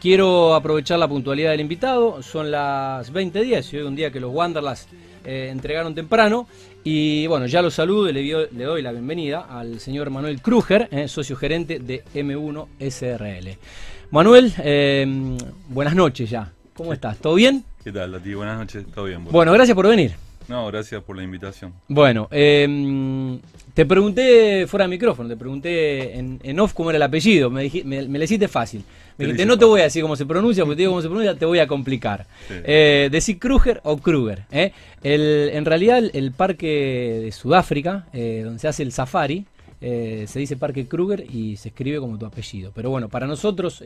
quiero aprovechar la puntualidad del invitado. Son las 20.10 y hoy un día que los Wanderlas eh, entregaron temprano. Y bueno, ya lo saludo y le, le doy la bienvenida al señor Manuel Kruger, eh, socio gerente de M1 SRL. Manuel, eh, buenas noches ya. ¿Cómo estás? ¿Todo bien? ¿Qué tal, Lati? Buenas noches, todo bien. Bueno, gracias por venir. No, gracias por la invitación. Bueno, eh, te pregunté fuera de micrófono, te pregunté en, off cómo era el apellido, me, me, me le hiciste fácil. Me dijiste, no te voy a decir cómo se pronuncia, porque te digo cómo se pronuncia, te voy a complicar. Eh, decir Kruger o Kruger. ¿eh? El, en realidad, el, parque de Sudáfrica, eh, donde se hace el safari, eh, se dice Parque Kruger y se escribe como tu apellido. Pero bueno, para nosotros,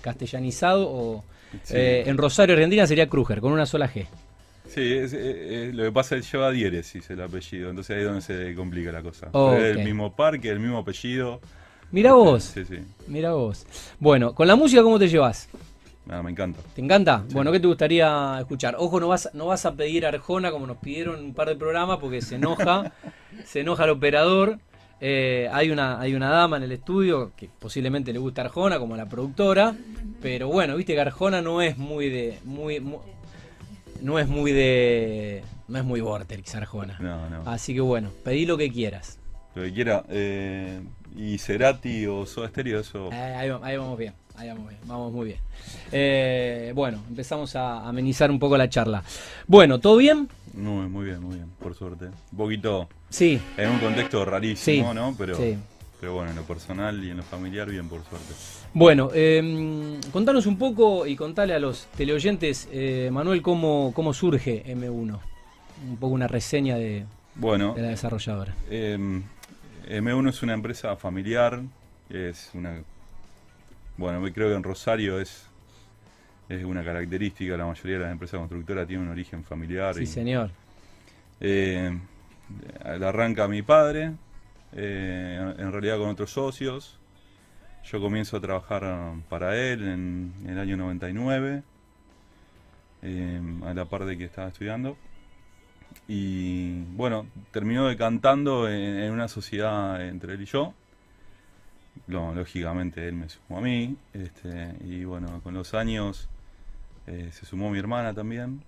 castellanizado o en Rosario, Argentina, sería Kruger, con una sola G. Sí, lo que pasa es que lleva diéresis el apellido, entonces ahí es donde se complica la cosa. Es el mismo parque, el mismo apellido. Mira vos. Sí, sí. Mira vos. Bueno, con la música, ¿cómo te llevas? Nada, me encanta. ¿Te encanta? Bueno, ¿qué te gustaría escuchar? Ojo, no vas, no vas a pedir Arjona como nos pidieron un par de programas porque se enoja, se enoja el operador. Eh, hay, una, hay una dama en el estudio que posiblemente le gusta Arjona, como la productora, pero bueno, viste que Arjona no es muy de. Muy, no es muy de. No es muy Vortex Arjona. No, no. Así que bueno, pedí lo que quieras. Lo que quiera. Eh, y Cerati o Soda Stereo, eso. Eh, ahí, vamos bien, ahí vamos bien, vamos muy bien. Eh, bueno, empezamos a amenizar un poco la charla. Bueno, ¿todo bien? No, muy bien, muy bien, por suerte. Un poquito. Sí. En un contexto rarísimo, ¿no? Pero, pero bueno, en lo personal y en lo familiar, bien, por suerte. Bueno, eh, contanos un poco y contale a los teleoyentes, Manuel, cómo, cómo surge M1. Un poco una reseña de, bueno, de la desarrolladora. Eh, M1 es una empresa familiar, es una... Bueno, creo que en Rosario es, es una característica, la mayoría de las empresas constructoras tienen un origen familiar. Sí, señor. Eh, la arranca mi padre, eh, en realidad con otros socios. Yo comienzo a trabajar para él en, el año 99, eh, a la par de que estaba estudiando. Y bueno, terminó decantando en, en una sociedad entre él y yo. lógicamente él me sumó a mí. Este, y bueno, con los años eh, se sumó mi hermana también.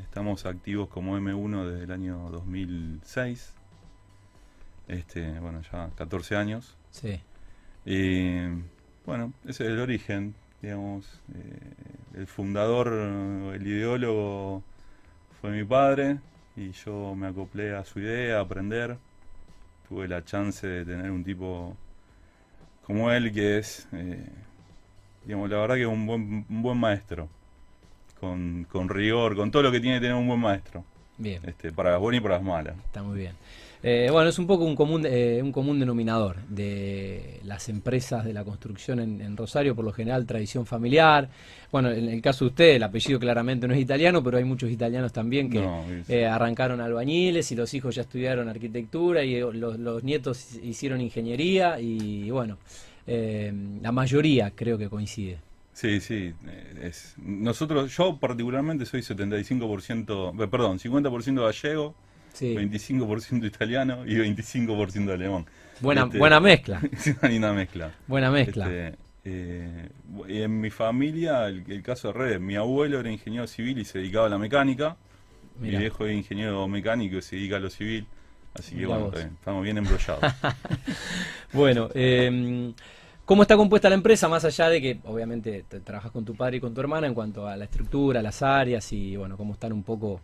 Estamos activos como M1 desde el año 2006. Este, bueno, ya 14 años. Sí. Y bueno, ese es el origen, digamos. Eh, el fundador, el ideólogo fue mi padre y yo me acoplé a su idea, a aprender. Tuve la chance de tener un tipo como él que es, eh, digamos, la verdad que es un buen, un buen maestro, con, con rigor, con todo lo que tiene que tener un buen maestro. Bien. Este, para las buenas y para las malas. Está muy bien. Eh, bueno, es un poco un común, eh, un común denominador de las empresas de la construcción en, Rosario, por lo general tradición familiar. Bueno, en el caso de usted, el apellido claramente no es italiano, pero hay muchos italianos también que eh, arrancaron albañiles y los hijos ya estudiaron arquitectura y los, nietos hicieron ingeniería y bueno, la mayoría creo que coincide. Sí, sí. Es, nosotros, yo particularmente soy 75%, perdón, 50% gallego 25% italiano y 25% alemán. Buena, este, buena mezcla. una mezcla. Buena mezcla. Este, eh, en mi familia, el, caso de redes, mi abuelo era ingeniero civil y se dedicaba a la mecánica. Mi viejo era ingeniero mecánico y se dedica a lo civil. Así que bueno, estamos bien embrollados. bueno, eh, ¿cómo está compuesta la empresa? Más allá de que obviamente trabajas con tu padre y con tu hermana en cuanto a la estructura, las áreas y bueno, cómo están un poco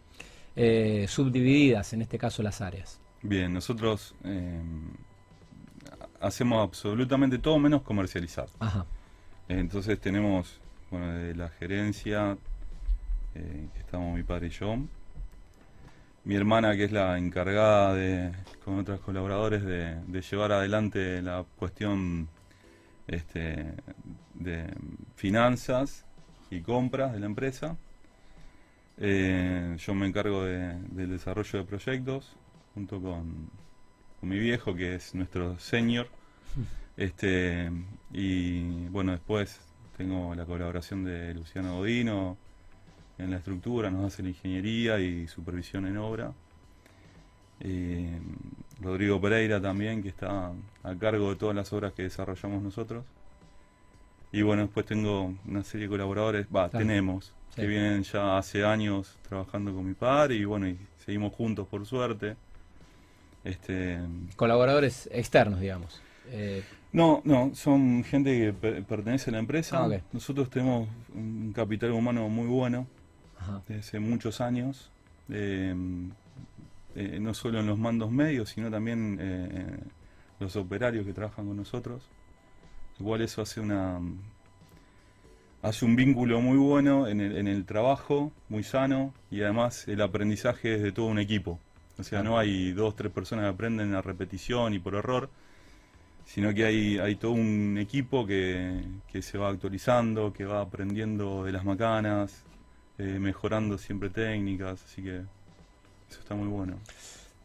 eh, subdivididas, en este caso las áreas. Bien, nosotros eh, hacemos absolutamente todo menos comercializar. Entonces tenemos, bueno, de la gerencia, eh, que estamos mi padre y yo, mi hermana que es la encargada de, con otros colaboradores, de, de llevar adelante la cuestión este, de finanzas y compras de la empresa. Eh, yo me encargo del desarrollo de proyectos junto con, mi viejo, que es nuestro senior. Este, y bueno, después tengo la colaboración de Luciano Godino en la estructura, nos hace la ingeniería y supervisión en obra. Rodrigo Pereira también, que está a cargo de todas las obras que desarrollamos nosotros. Y bueno, después tengo una serie de colaboradores, va, tenemos, que vienen ya hace años trabajando con mi padre y bueno, y seguimos juntos por suerte. Este, Colaboradores externos, digamos. Eh, no, no, son gente que pertenece a la empresa. Ah, Nosotros tenemos un capital humano muy bueno desde hace muchos años. Eh, eh, no solo en los mandos medios, sino también los operarios que trabajan con nosotros. Igual eso hace una hace un vínculo muy bueno en el, en el trabajo, muy sano, y además el aprendizaje es de todo un equipo. O sea, no hay dos, tres personas que aprenden a repetición y por error, sino que hay, hay todo un equipo que, que se va actualizando, que va aprendiendo de las macanas, eh, mejorando siempre técnicas, así que eso está muy bueno.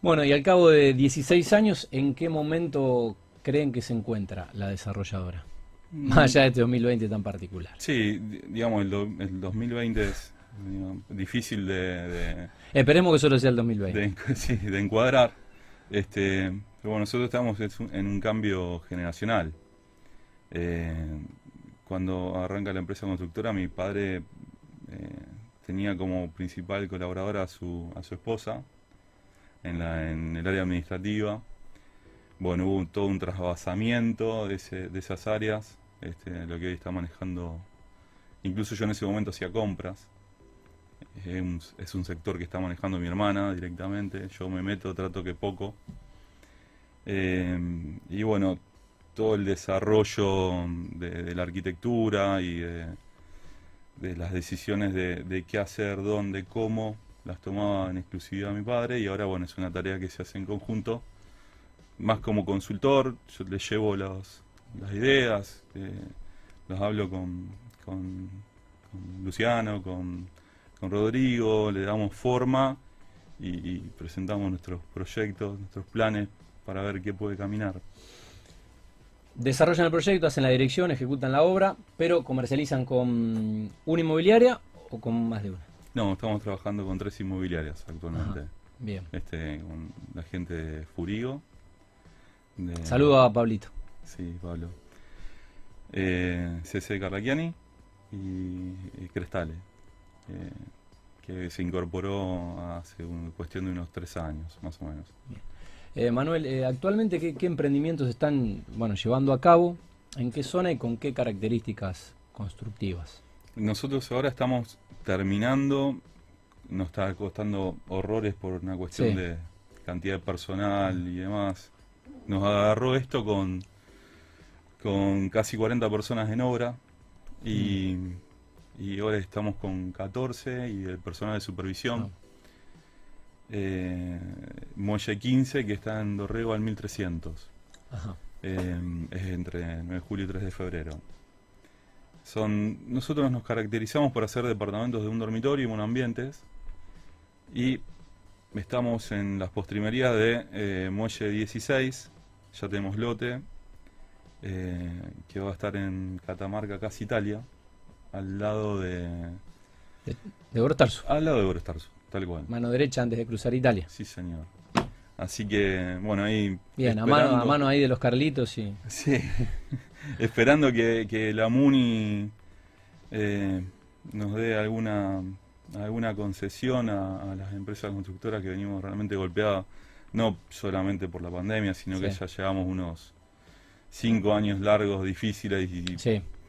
Bueno, y al cabo de 16 años, ¿en qué momento creen que se encuentra la desarrolladora? Mm. Más allá de este 2020 tan particular. Sí, digamos, el, 2020 es difícil de, Esperemos que solo sea el 2020. De, sí, de encuadrar. Este, pero bueno, nosotros estamos en un cambio generacional. Eh, cuando arranca la empresa constructora, mi padre eh, tenía como principal colaboradora a su, a su esposa en, la, en el área administrativa. Bueno, hubo todo un trasvasamiento de, de esas áreas, este, lo que hoy está manejando, incluso yo en ese momento hacía compras. Es un, sector que está manejando mi hermana directamente, yo me meto, trato que poco. Eh, y bueno, todo el desarrollo de la arquitectura y de de las decisiones de, qué hacer, dónde, cómo, las tomaba en exclusividad mi padre y ahora bueno, es una tarea que se hace en conjunto, más como consultor, yo le llevo las ideas, eh, las hablo con, con, Luciano, con, con, Rodrigo, le damos forma y presentamos nuestros proyectos, nuestros planes para ver qué puede caminar desarrollan el proyecto, hacen la dirección, ejecutan la obra, pero comercializan con una inmobiliaria o con más de una. No, estamos trabajando con tres inmobiliarias actualmente. bien. Este, con la gente de Furigo. Saludo a Pablito. Sí, Pablo. Eh, CC Carlaquiani y, Crestale, eh, que se incorporó hace una cuestión de unos tres años, más o menos. Eh, Manuel, eh, actualmente, ¿qué, emprendimientos están bueno, llevando a cabo? ¿En qué zona y con qué características constructivas? Nosotros ahora estamos terminando, nos está costando horrores por una cuestión de cantidad de personal y demás. Nos agarró esto con, con casi 40 personas en obra y, mm. y ahora estamos con 14 y el personal de supervisión. Ah eh, Muelle 15 que está en Dorrego al 1300. Eh, es entre 9 de julio y 3 de febrero. Son, nosotros nos caracterizamos por hacer departamentos de un dormitorio y monoambientes y estamos en las postrimerías de eh, Muelle 16, ya tenemos lote, eh, que va a estar en Catamarca, casi Italia, al lado de... De, de Al lado de Borostarso. Tal cual. Mano derecha antes de cruzar Italia. Sí, señor. Así que, bueno, ahí. Bien, a mano, a mano ahí de los Carlitos, sí. Sí. esperando que, la MUNI eh, nos dé alguna alguna concesión a, las empresas constructoras que venimos realmente golpeadas, no solamente por la pandemia, sino que ya llevamos unos cinco años largos, difíciles y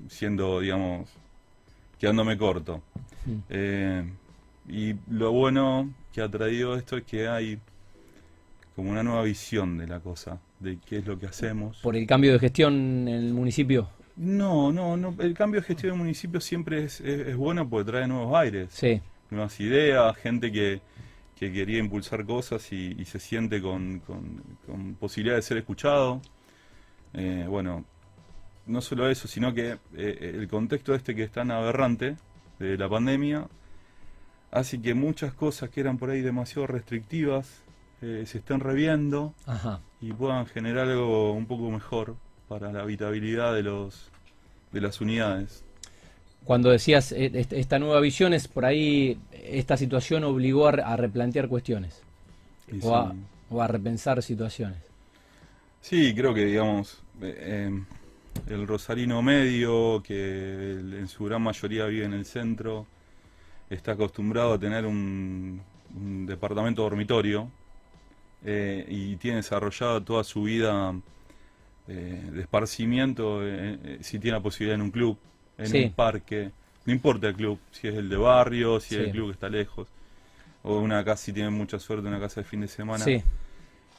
siendo, digamos, quedándome corto. Mm. Eh, y lo bueno que ha traído esto es que hay como una nueva visión de la cosa, de qué es lo que hacemos. ¿Por el cambio de gestión en el municipio? No, no, no. El cambio de gestión en el municipio siempre es, es, bueno porque trae nuevos aires, sí. nuevas ideas, gente que, que quería impulsar cosas y, se siente con, con, posibilidad de ser escuchado. Eh, bueno, no solo eso, sino que eh, el contexto este que es tan aberrante de la pandemia Así que muchas cosas que eran por ahí demasiado restrictivas eh, se están reviendo y puedan generar algo un poco mejor para la habitabilidad de los de las unidades. Cuando decías eh, esta nueva visión es por ahí esta situación obligó a, replantear cuestiones o, a, repensar situaciones. Sí, creo que digamos eh, el rosarino medio, que en su gran mayoría vive en el centro, está acostumbrado a tener un, departamento dormitorio eh, y tiene desarrollado toda su vida eh, de esparcimiento, eh, si tiene la posibilidad en un club, en un parque, no importa el club, si es el de barrio, si es el club que está lejos, o una casa, si tiene mucha suerte, una casa de fin de semana.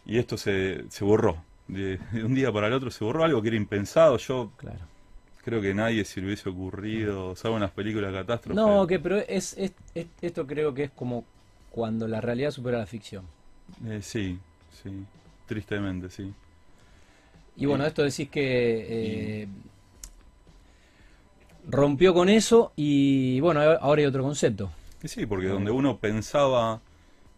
Y esto se, se borró de, un día para el otro se borró algo que era impensado. Yo claro. creo que nadie se le hubiese ocurrido, salvo en las películas de catástrofe. No, que pero es, esto creo que es como cuando la realidad supera la ficción. Eh, sí, sí, tristemente, sí. Y bueno, esto decís que eh, rompió con eso y bueno, ahora hay otro concepto. Sí, porque donde uno pensaba,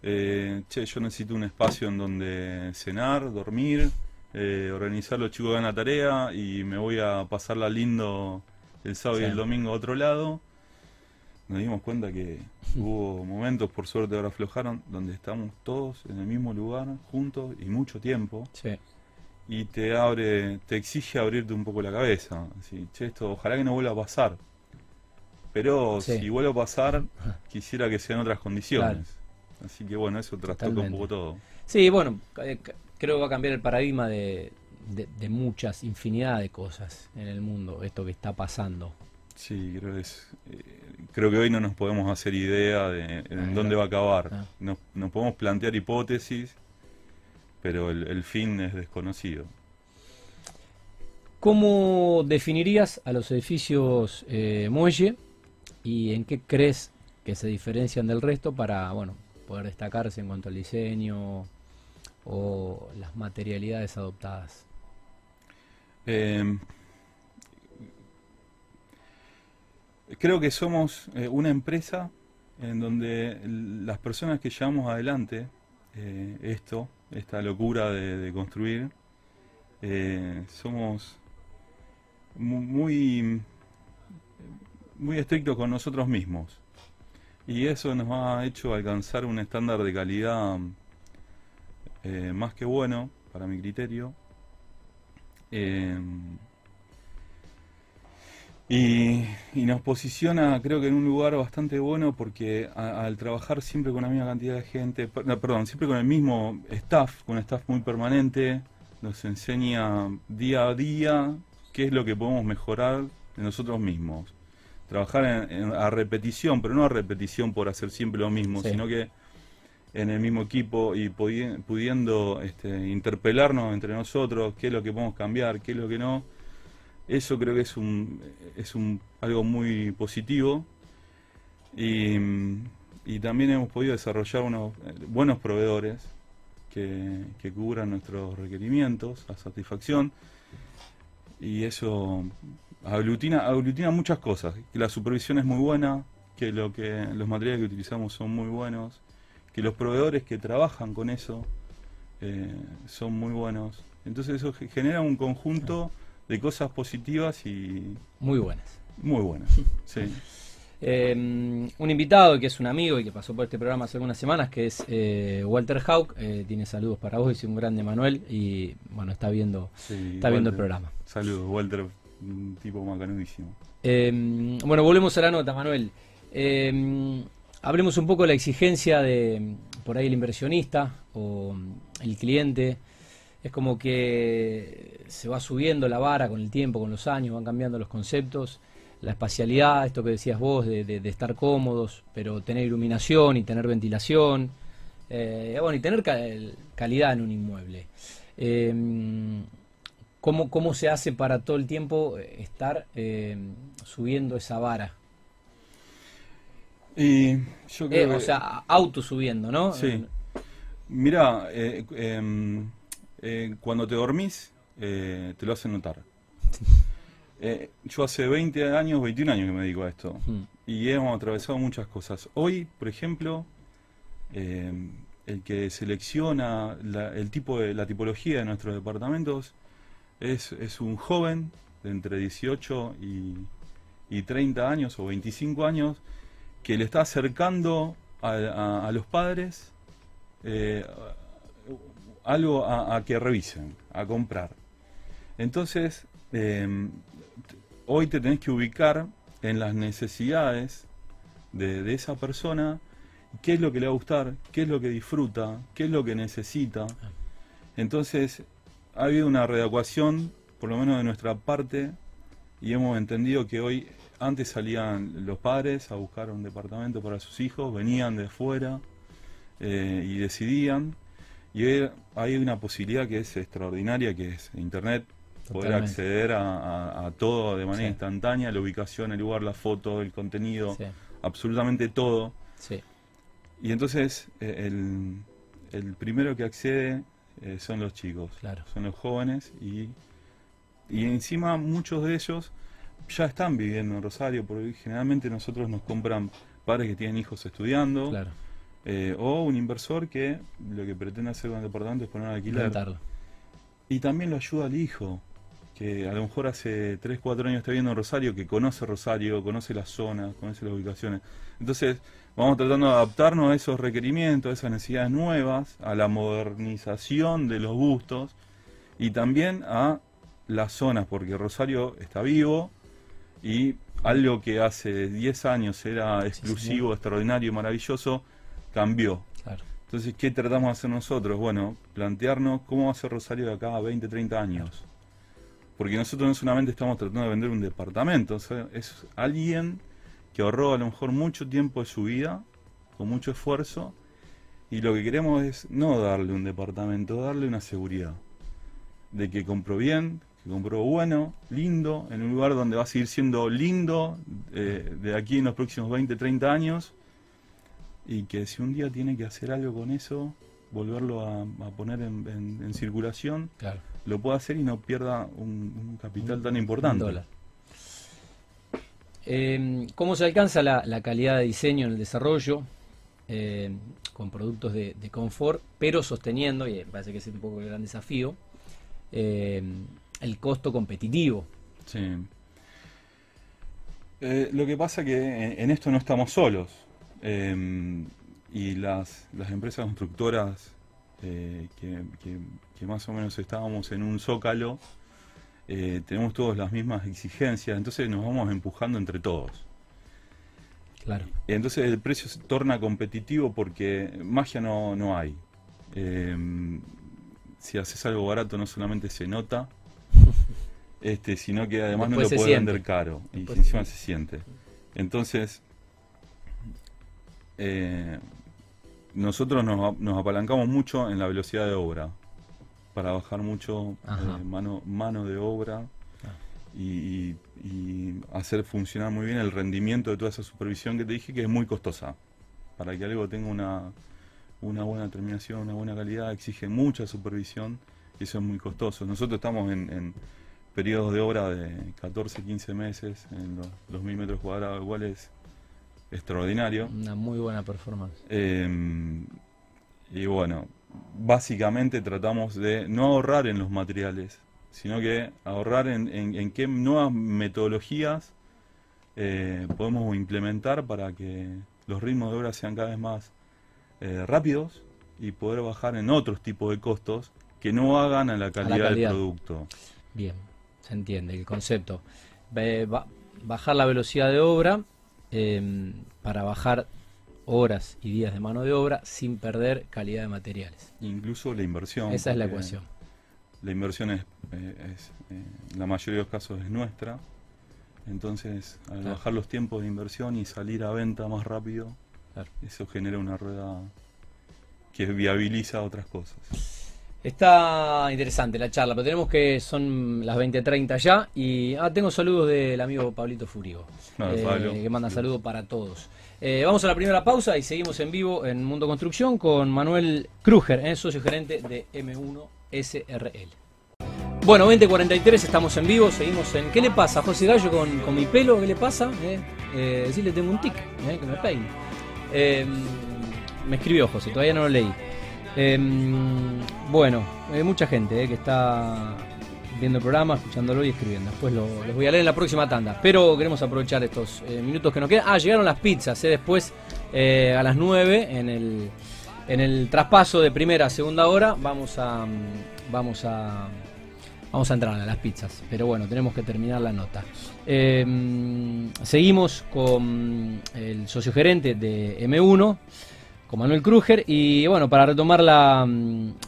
eh, che, yo necesito un espacio en donde cenar, dormir, eh, organizar los chicos hagan la tarea y me voy a pasarla lindo el sábado y el domingo a otro lado. Nos dimos cuenta que hubo momentos, por suerte ahora aflojaron, donde estamos todos en el mismo lugar, juntos y mucho tiempo. Y te abre, te exige abrirte un poco la cabeza. Así, che, esto ojalá que no vuelva a pasar. Pero si vuelve a pasar, quisiera que sean otras condiciones. Así que bueno, eso trastoca un poco todo. Sí, bueno, eh, creo que va a cambiar el paradigma de, de, muchas, infinidad de cosas en el mundo, esto que está pasando. Sí, creo, es, eh, creo que hoy no nos podemos hacer idea de en dónde va a acabar. Ah. Nos, podemos plantear hipótesis, pero el, fin es desconocido. ¿Cómo definirías a los edificios eh, muelle y en qué crees que se diferencian del resto para bueno poder destacarse en cuanto al diseño, o las materialidades adoptadas? Em, creo que somos eh, una empresa en donde las personas que llevamos adelante eh, esto, esta locura de, construir, eh, somos muy, muy estrictos con nosotros mismos. Y eso nos ha hecho alcanzar un estándar de calidad eh, más que bueno, para mi criterio. Y, nos posiciona, creo que en un lugar bastante bueno porque al trabajar siempre con la misma cantidad de gente, perdón, siempre con el mismo staff, con un staff muy permanente, nos enseña día a día qué es lo que podemos mejorar de nosotros mismos. Trabajar a repetición, pero no a repetición por hacer siempre lo mismo, sino que en el mismo equipo y pudiendo este, interpelarnos entre nosotros, qué es lo que podemos cambiar, qué es lo que no, eso creo que es un, es un algo muy positivo. Y, también hemos podido desarrollar unos eh, buenos proveedores que, que cubran nuestros requerimientos a satisfacción. Y eso aglutina, aglutina muchas cosas, que la supervisión es muy buena, que lo que los materiales que utilizamos son muy buenos, que los proveedores que trabajan con eso eh, son muy buenos. Entonces eso genera un conjunto de cosas positivas y... Muy buenas. Muy buenas, sí. Em, un invitado que es un amigo y que pasó por este programa hace algunas semanas, que es eh, Walter Hauck, eh, tiene saludos para vos, y un grande Manuel y bueno, está viendo, está viendo el programa. Saludos, Walter, un tipo macanudísimo. Em, bueno, volvemos a la nota, Manuel. Em, Hablemos un poco de la exigencia de por ahí el inversionista o el cliente. Es como que se va subiendo la vara con el tiempo, con los años, van cambiando los conceptos. La espacialidad, esto que decías vos, de, estar cómodos, pero tener iluminación y tener ventilación. Eh, bueno, y tener calidad en un inmueble. Em, ¿cómo, ¿Cómo se hace para todo el tiempo estar em, subiendo esa vara? Y yo creo eh, O sea, auto subiendo, ¿no? Sí. Mira, eh, eh, cuando te dormís, te lo hacen notar. yo hace 20 años, 21 años que me dedico a esto. Hmm. Y hemos atravesado muchas cosas. Hoy, por ejemplo, em, el que selecciona el tipo de la tipología de nuestros departamentos es, es un joven de entre 18 y, y 30 años o 25 años que le está acercando a, los padres eh, algo a, que revisen, a comprar. Entonces, em, hoy te tenés que ubicar en las necesidades de, esa persona, qué es lo que le va a gustar, qué es lo que disfruta, qué es lo que necesita. Entonces, ha habido una readecuación, por lo menos de nuestra parte, y hemos entendido que hoy, antes salían los padres a buscar un departamento para sus hijos, venían de fuera eh, y decidían, y hay una posibilidad que es extraordinaria, que es Internet, poder acceder a, todo de manera instantánea, la ubicación, el lugar, la foto, el contenido, absolutamente todo. Y entonces eh, el, primero que accede eh, son los chicos, son los jóvenes y, y encima muchos de ellos ya están viviendo en Rosario, porque generalmente nosotros nos compran padres que tienen hijos estudiando, eh, o un inversor que lo que pretende hacer con el departamento es poner a alquiler. Y también lo ayuda al hijo que a lo mejor hace 3, 4 años está viviendo en Rosario, que conoce Rosario, conoce las zonas, conoce las ubicaciones. Entonces, vamos tratando de adaptarnos a esos requerimientos, a esas necesidades nuevas, a la modernización de los gustos y también a las zonas, porque Rosario está vivo y algo que hace 10 años era exclusivo, extraordinario, maravilloso, cambió. Entonces, ¿qué tratamos de hacer nosotros? Bueno, plantearnos cómo va a ser Rosario de acá a 20, 30 años. Porque nosotros no solamente estamos tratando de vender un departamento, es alguien que ahorró a lo mejor mucho tiempo de su vida, con mucho esfuerzo, y lo que queremos es no darle un departamento, darle una seguridad de que compró bien, que compró bueno, lindo, en un lugar donde va a seguir siendo lindo eh, de aquí en los próximos 20, 30 años, y que si un día tiene que hacer algo con eso, volverlo a, poner en, circulación, lo pueda hacer y no pierda un, capital tan importante. Eh, ¿Cómo se alcanza la, calidad de diseño en el desarrollo? Eh, con productos de, confort, pero sosteniendo, y parece que es un poco el gran desafío, eh, el costo competitivo. Sí. lo que pasa que en, esto no estamos solos. Y las, las empresas constructoras que, más o menos estábamos en un zócalo, eh, tenemos todas las mismas exigencias, entonces nos vamos empujando entre todos. Claro. Entonces el precio se torna competitivo porque magia no, no hay. Eh, si haces algo barato no solamente se nota, este, sino que además no lo puedes vender caro y encima se siente. Entonces, eh, nosotros nos, nos, apalancamos mucho en la velocidad de obra para bajar mucho eh, mano, mano de obra ah. y, hacer funcionar muy bien el rendimiento de toda esa supervisión que te dije que es muy costosa. Para que algo tenga una, una buena terminación, una buena calidad, exige mucha supervisión y eso es muy costoso. Nosotros estamos en, periodos de obra de 14, 15 meses, en los 2.000 metros cuadrados, igual es extraordinario. Una muy buena performance. Em, y bueno, básicamente tratamos de no ahorrar en los materiales, sino que ahorrar en, qué nuevas metodologías eh, podemos implementar para que los ritmos de obra sean cada vez más eh, rápidos y poder bajar en otros tipos de costos que no hagan a la calidad, del producto. Bien, se entiende el concepto. bajar la velocidad de obra Em, para bajar horas y días de mano de obra sin perder calidad de materiales. Incluso la inversión. Esa es la ecuación. La inversión es, eh, eh, en la mayoría de los casos es nuestra. Entonces, al bajar los tiempos de inversión y salir a venta más rápido, eso genera una rueda que viabiliza otras cosas. Está interesante la charla, pero tenemos que son las 20.30 ya y ah, tengo saludos del amigo Pablito Furigo, eh, que manda saludos para todos. Eh, vamos a la primera pausa y seguimos en vivo en Mundo Construcción con Manuel Kruger, eh, socio gerente de M1 SRL. Bueno, 20.43, estamos en vivo, seguimos en... ¿Qué le pasa José Gallo con, mi pelo? ¿Qué le pasa? Decirle tengo un tic, que me peine. me escribió José, todavía no lo leí. Em, bueno, hay mucha gente eh, que está viendo el programa, escuchándolo y escribiendo. Después lo, los voy a leer en la próxima tanda. Pero queremos aprovechar estos eh, minutos que nos quedan. Ah, llegaron las pizzas. Eh, después a las 9 en el, en el traspaso de primera a segunda hora vamos a, vamos a, Vamos a entrar a las pizzas, pero bueno, tenemos que terminar la nota. Em, seguimos con el socio gerente de M1, con Manuel Kruger, y bueno, para retomar la,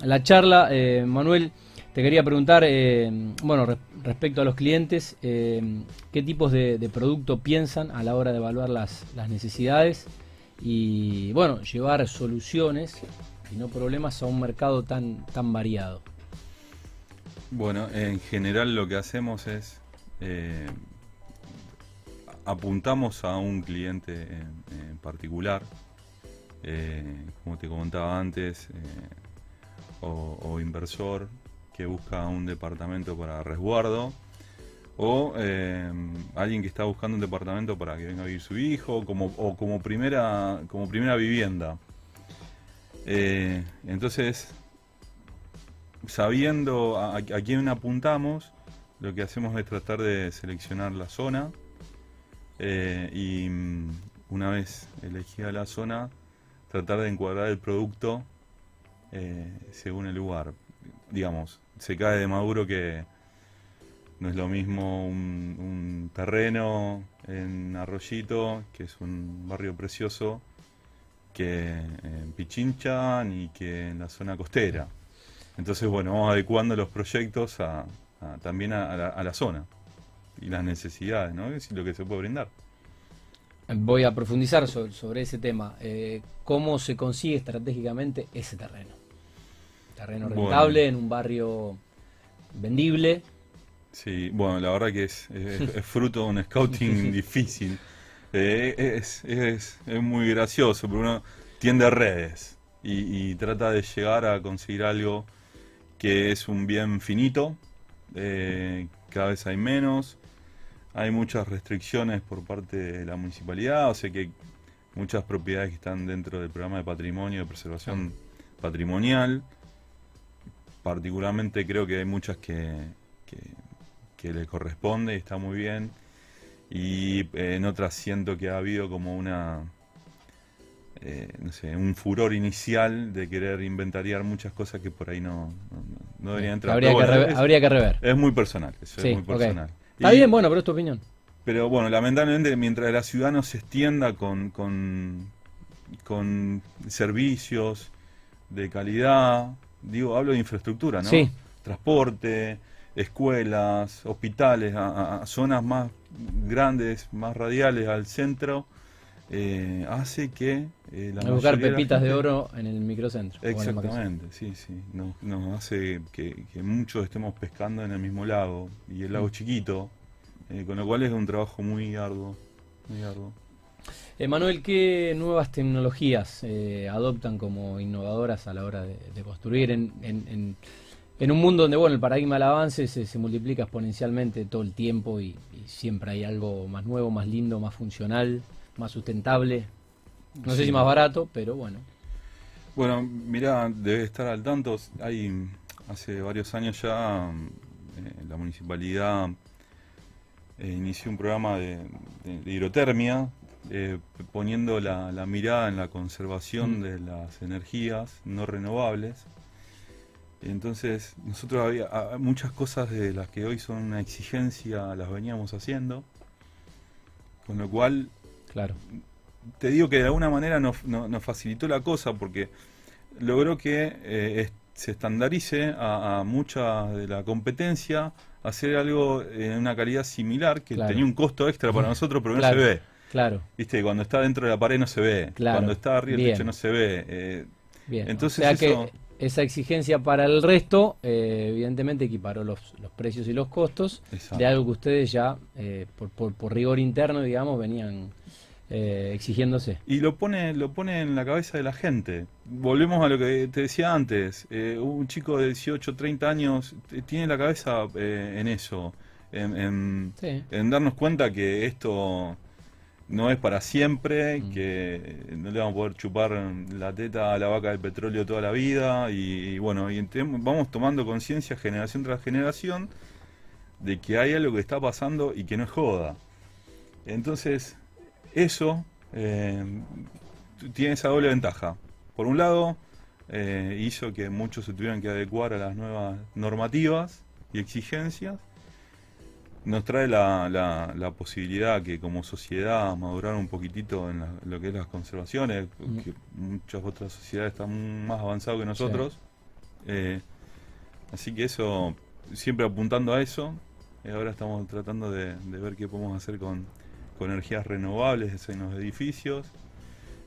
la charla, eh, Manuel, te quería preguntar, eh, bueno, respecto a los clientes, eh, ¿qué tipos de, producto piensan a la hora de evaluar las, las necesidades y, bueno, llevar soluciones y no problemas a un mercado tan, tan variado? Bueno, en general lo que hacemos es apuntamos a un cliente en, particular, como te comentaba antes, o inversor que busca un departamento para resguardo o eh, alguien que está buscando un departamento para que venga a vivir su hijo como, o como primera, como primera vivienda. Eh, entonces, sabiendo a, quién apuntamos, lo que hacemos es tratar de seleccionar la zona eh, y mm, una vez elegida la zona, tratar de encuadrar el producto según el lugar. Digamos, se cae de Maduro que no es lo mismo un, terreno en Arroyito, que es un barrio precioso, que en Pichincha ni que en la zona costera. Entonces, bueno, vamos adecuando los proyectos a, también a, la, zona y las necesidades, ¿no? Es lo que se puede brindar. Voy a profundizar sobre, ese tema. Eh, ¿Cómo se consigue estratégicamente ese terreno? Terreno rentable en un barrio vendible. Sí, bueno, la verdad que es, fruto de un scouting difícil. Eh, es, es, muy gracioso, pero uno tiende redes y, trata de llegar a conseguir algo que es un bien finito, eh, cada vez hay menos, hay muchas restricciones por parte de la municipalidad, o sea que muchas propiedades que están dentro del programa de patrimonio, de preservación patrimonial, particularmente creo que hay muchas que, que, le corresponde y está muy bien. Y eh, en otras siento que ha habido como una, eh, no sé, un furor inicial de querer inventariar muchas cosas que por ahí no, no, deberían entrar. Habría, que es, habría, que rever. Es muy personal, es muy personal. Está bien, bueno, pero es tu opinión. Pero bueno, lamentablemente mientras la ciudad no se extienda con, con, con servicios de calidad, digo, hablo de infraestructura, ¿no? Sí. Transporte, escuelas, hospitales, a, zonas más grandes, más radiales al centro, eh, hace que eh, la buscar pepitas de, oro en el microcentro. Exactamente, sí, sí. Nos, hace que, muchos estemos pescando en el mismo lago y el lago mm. chiquito, eh, con lo cual es un trabajo muy arduo, muy arduo. Emanuel, ¿qué nuevas tecnologías eh, adoptan como innovadoras a la hora de, construir en, un mundo donde bueno el paradigma del avance se, multiplica exponencialmente todo el tiempo y, siempre hay algo más nuevo, más lindo, más funcional, más sustentable? No sé si más barato, pero bueno. Bueno, mira, debe estar al tanto. Hay hace varios años ya eh, la municipalidad eh, inició un programa de, de hidrotermia eh, poniendo la, mirada en la conservación mm. de las energías no renovables. Entonces, nosotros había muchas cosas de las que hoy son una exigencia, las veníamos haciendo. Con lo cual, claro. te digo que de alguna manera nos, facilitó la cosa porque logró que eh, se estandarice a, mucha de la competencia hacer algo en una calidad similar que tenía un costo extra para nosotros, pero no se ve. Claro. Viste, cuando está dentro de la pared no se ve. Cuando está arriba del techo no se ve. Eh, Bien. Entonces o sea que esa exigencia para el resto, eh, evidentemente equiparó los, los, precios y los costos de algo que ustedes ya, eh, por, por, rigor interno, digamos, venían exigiéndose. Y lo pone, lo pone en la cabeza de la gente. Volvemos a lo que te decía antes. un chico de 18, 30 años tiene la cabeza en eso. En, en darnos cuenta que esto no es para siempre, mm. que no le vamos a poder chupar la teta a la vaca del petróleo toda la vida y, bueno, y vamos tomando conciencia generación tras generación de que hay algo que está pasando y que no es joda. Entonces, eso eh, tiene esa doble ventaja. Por un lado, eh, hizo que muchos se tuvieran que adecuar a las nuevas normativas y exigencias, nos trae la, la, posibilidad que como sociedad madurar un poquitito en lo que es las conservaciones, mm. que muchas otras sociedades están más avanzadas que nosotros. Eh, así que eso, siempre apuntando a eso, ahora estamos tratando de, ver qué podemos hacer con, energías renovables en los edificios.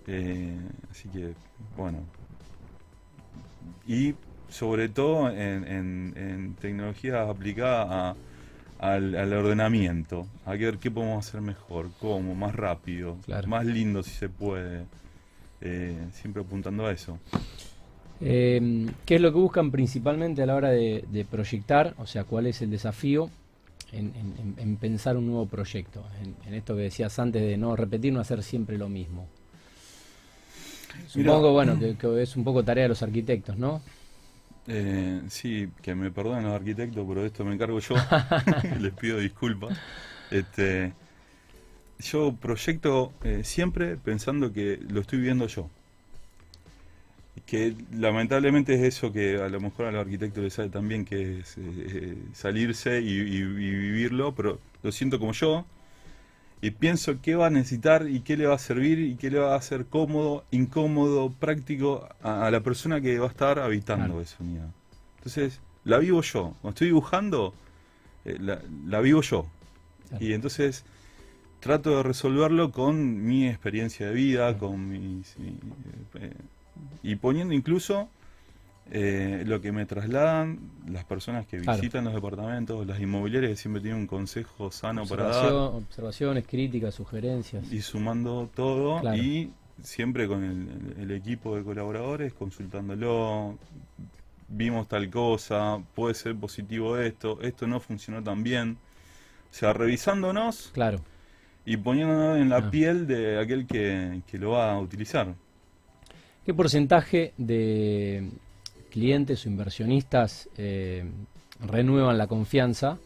Eh, así que, bueno. Y sobre todo en, en tecnologías aplicadas a al, ordenamiento, a ver qué podemos hacer mejor, cómo, más rápido, más lindo si se puede, eh, siempre apuntando a eso. Eh, ¿Qué es lo que buscan principalmente a la hora de, proyectar? O sea, ¿cuál es el desafío en, pensar un nuevo proyecto? En, esto que decías antes de no repetir, no hacer siempre lo mismo. Supongo, bueno, que es un poco tarea de los arquitectos, ¿no? Eh, sí, que me perdonen los arquitectos, pero de esto me encargo yo. Les pido disculpas. Este, yo proyecto eh, siempre pensando que lo estoy viendo yo. Que lamentablemente es eso que a lo mejor a los arquitectos les sale también, que es eh, salirse y, vivirlo, pero lo siento como yo. Y pienso qué va a necesitar y qué le va a servir y qué le va a hacer cómodo, incómodo, práctico a, la persona que va a estar habitando esa unidad. Entonces, la vivo yo. Cuando estoy dibujando, eh, la, vivo yo. Y entonces trato de resolverlo con mi experiencia de vida, con mis... Eh, y poniendo incluso eh, lo que me trasladan las personas que visitan los departamentos, las inmobiliarias que siempre tienen un consejo sano para dar. Observaciones, críticas, sugerencias. Y sumando todo y siempre con el, equipo de colaboradores, consultándolo, vimos tal cosa, puede ser positivo esto, esto no funcionó tan bien. O sea, revisándonos claro. y poniéndonos en la ah. piel de aquel que, que lo va a utilizar. ¿Qué porcentaje de clientes o inversionistas eh, renuevan la confianza?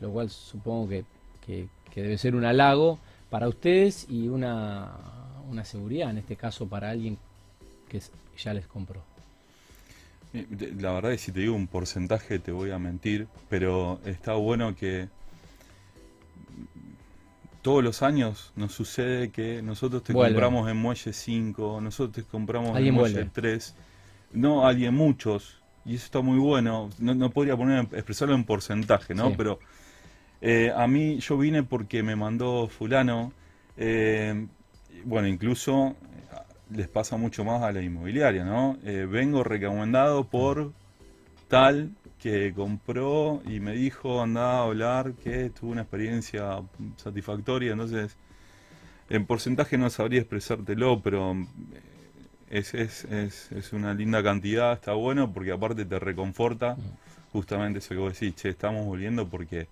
Lo cual supongo que, debe ser un halago para ustedes y una, una seguridad, en este caso para alguien que ya les compró. La verdad es que si te digo un porcentaje te voy a mentir, pero está bueno que todos los años nos sucede que nosotros te compramos en Muelle 5, nosotros te compramos en Muelle 3, no alguien muchos, y eso está muy bueno, no, podría poner expresarlo en porcentaje, ¿no? Pero eh, a mí yo vine porque me mandó fulano, eh, bueno, incluso les pasa mucho más a la inmobiliaria, ¿no? Eh, vengo recomendado por tal que compró y me dijo, anda a hablar, que tuvo una experiencia satisfactoria, entonces en porcentaje no sabría expresártelo, pero es, es, es, es una linda cantidad, está bueno porque aparte te reconforta. Justamente eso que vos decís, che, estamos volviendo porque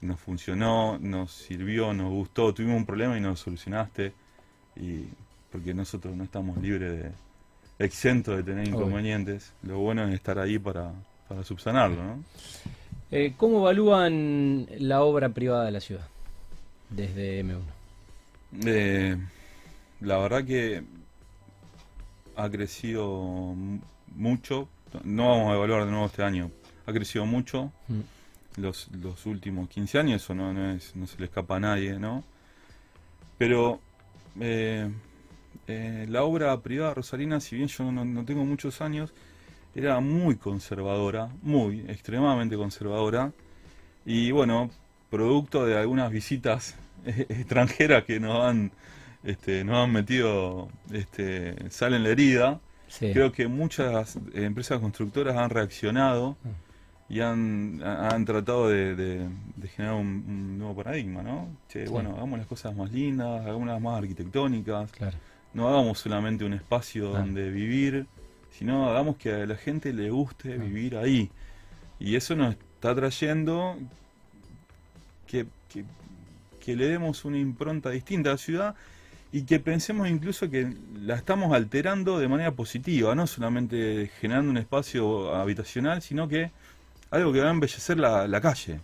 nos funcionó, nos sirvió, nos gustó, tuvimos un problema y nos solucionaste y porque nosotros no estamos libres de exentos de tener inconvenientes. Lo bueno es estar ahí para, subsanarlo. ¿no? Eh, ¿Cómo evalúan la obra privada de la ciudad desde M1? Eh, la verdad que ha crecido mucho. No vamos a evaluar de nuevo este año. Ha crecido mucho. Mm. Los, los últimos 15 años, eso no, no, es, no se le escapa a nadie, ¿no? Pero eh, eh, la obra privada rosarina, si bien yo no, tengo muchos años, era muy conservadora, muy, extremadamente conservadora. Y bueno, producto de algunas visitas extranjeras que nos han, este, nos han metido este, sal en la herida, creo que muchas empresas constructoras han reaccionado mm. y han, han tratado de, generar un, nuevo paradigma, ¿no? bueno, hagamos las cosas más lindas, hagámoslas más arquitectónicas. Claro no hagamos solamente un espacio donde vivir, sino hagamos que a la gente le guste vivir ahí. Y eso nos está trayendo que, que, le demos una impronta distinta a la ciudad y que pensemos incluso que la estamos alterando de manera positiva, no solamente generando un espacio habitacional, sino que algo que va a embellecer la calle.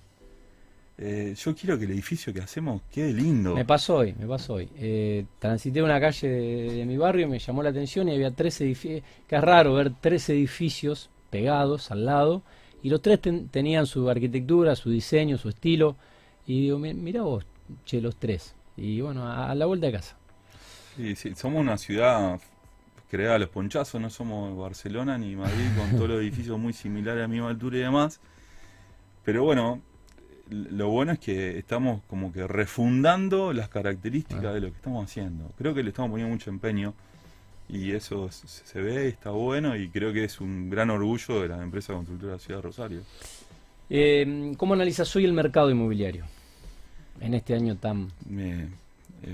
Eh, yo quiero que el edificio que hacemos quede lindo. Me pasó hoy, me pasó hoy. Eh, transité una calle de, mi barrio, me llamó la atención y había tres edificios, que es raro ver tres edificios pegados al lado Y los tres tenían su arquitectura, su diseño, su estilo. Y digo, mira vos, che, los tres. Y bueno, a, la vuelta de casa. Sí, sí, somos una ciudad creada a los ponchazos, no somos Barcelona ni Madrid con todos los edificios muy similares a mi misma altura y demás. Pero bueno, lo bueno es que estamos como que refundando las características de lo que estamos haciendo. Creo que le estamos poniendo mucho empeño y eso se ve, está bueno y creo que es un gran orgullo de la empresa constructora de la Ciudad de Rosario. Eh, ¿Cómo analizas hoy el mercado inmobiliario en este año tan, eh,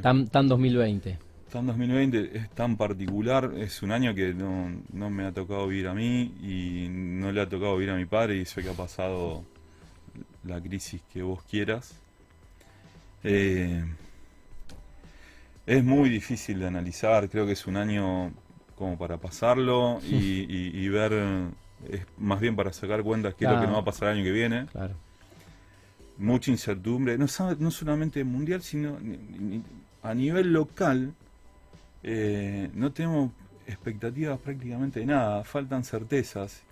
tan, tan 2020? Tan 2020 es tan particular, es un año que no, no me ha tocado vivir a mí y no le ha tocado vivir a mi padre y sé que ha pasado la crisis que vos quieras. Eh, es muy difícil de analizar, creo que es un año como para pasarlo y, ver, es más bien para sacar cuentas qué es lo que nos va a pasar el año que viene. Mucha incertidumbre, no, no solamente mundial, sino a nivel local. Eh, no tenemos expectativas prácticamente de nada, faltan certezas.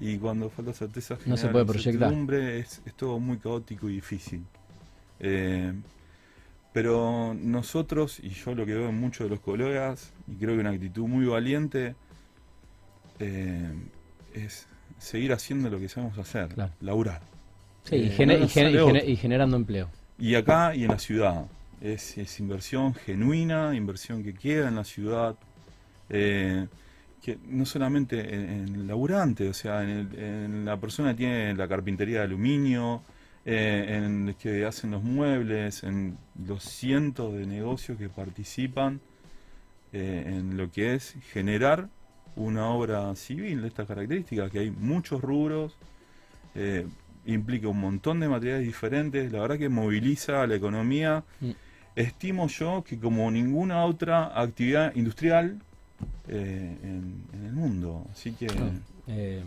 Y cuando falta certeza no se puede proyectar. Es, es todo muy caótico y difícil. Eh, pero nosotros, y yo lo que veo en muchos de los colegas, y creo que una actitud muy valiente, eh, es seguir haciendo lo que sabemos hacer, laburar. Sí, y, eh, y, generando empleo. Y acá y en la ciudad. Es, es inversión genuina, inversión que queda en la ciudad. Que no solamente en, el laburante, o sea, en, la persona que tiene la carpintería de aluminio, eh, en que hacen los muebles, en los cientos de negocios que participan eh, en lo que es generar una obra civil de estas características, que hay muchos rubros, eh, implica un montón de materiales diferentes, la verdad que moviliza la economía. Mm. Estimo yo que como ninguna otra actividad industrial, eh, en, el mundo. Así que. Eh,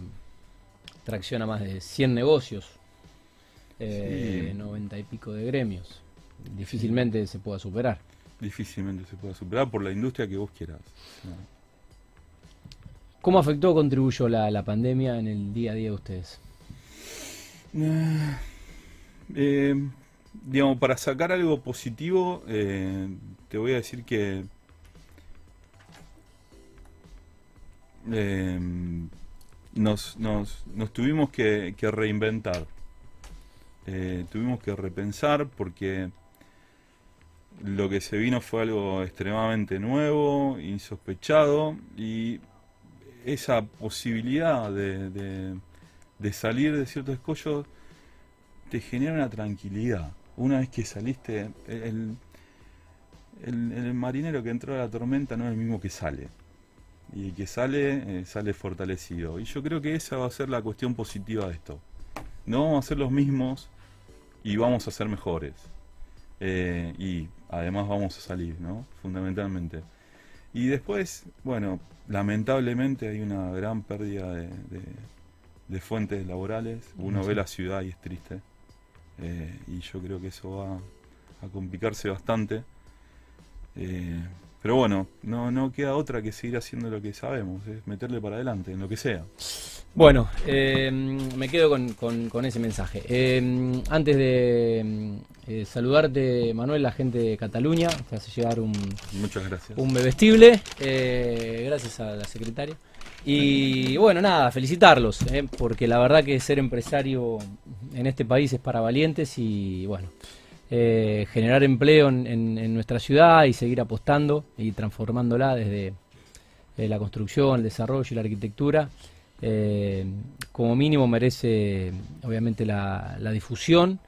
tracciona más de 100 negocios, eh, 90 y pico de gremios. Difícilmente se pueda superar. Difícilmente se pueda superar por la industria que vos quieras. ¿Cómo afectó o contribuyó la, la, pandemia en el día a día de ustedes? Eh, digamos, para sacar algo positivo, te voy a decir que eh, nos, nos, nos, tuvimos que, reinventar. Eh, tuvimos que repensar porque lo que se vino fue algo extremadamente nuevo, insospechado, y esa posibilidad de, de, salir de ciertos escollos te genera una tranquilidad. Una vez que saliste, el, el marinero que entró a la tormenta no es el mismo que sale y que sale, eh, sale fortalecido. Y yo creo que esa va a ser la cuestión positiva de esto. No vamos a ser los mismos y vamos a ser mejores. Eh, y además vamos a salir, ¿no? Fundamentalmente. Y después, bueno, lamentablemente hay una gran pérdida de, de, fuentes laborales. Uno ve la ciudad y es triste. Eh, y yo creo que eso va a complicarse bastante. Pero bueno, no, no queda otra que seguir haciendo lo que sabemos, es meterle para adelante, en lo que sea. Bueno, eh, me quedo con, ese mensaje. Eh, antes de eh, saludarte, Manuel, la gente de Cataluña, te hace llegar un, Muchas gracias. un bebestible, gracias a la secretaria. Y bueno, nada, felicitarlos, porque la verdad que ser empresario en este país es para valientes y bueno, eh, generar empleo en, nuestra ciudad y seguir apostando y transformándola desde eh, la construcción, el desarrollo y la arquitectura. Eh, como mínimo merece obviamente la, difusión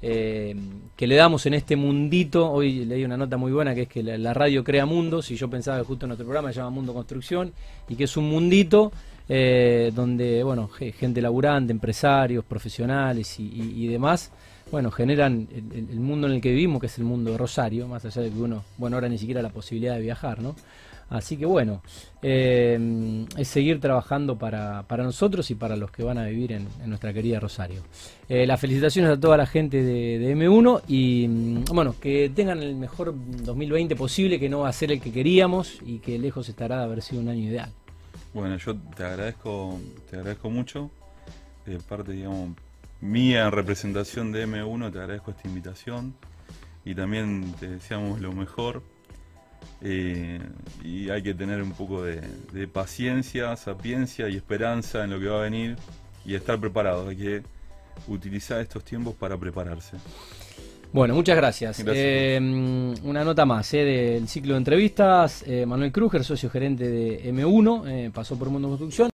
que le damos en este mundito. Hoy leí una nota muy buena que es que la, radio crea mundos y yo pensaba que justo nuestro programa se llama Mundo Construcción y que es un mundito donde bueno gente laburante, empresarios, profesionales y demás bueno, generan el, mundo en el que vivimos, que es el mundo de Rosario, más allá de que uno, bueno, ahora ni siquiera la posibilidad de viajar, ¿no? Así que bueno, eh, es seguir trabajando para, para, nosotros y para los que van a vivir en, nuestra querida Rosario. Eh, las felicitaciones a toda la gente de, M1 y mm, bueno, que tengan el mejor 2020 posible, que no va a ser el que queríamos y que lejos estará de haber sido un año ideal. Bueno, yo te agradezco, te agradezco mucho. de parte, digamos, mía en representación de M1, te agradezco esta invitación y también te deseamos lo mejor. Eh, y hay que tener un poco de, paciencia, sapiencia y esperanza en lo que va a venir y estar preparado. Hay que utilizar estos tiempos para prepararse. Bueno, muchas gracias. Eh, una nota más eh, del ciclo de entrevistas. Manuel Kruger, socio gerente de M1, pasó por Mundo Construcción.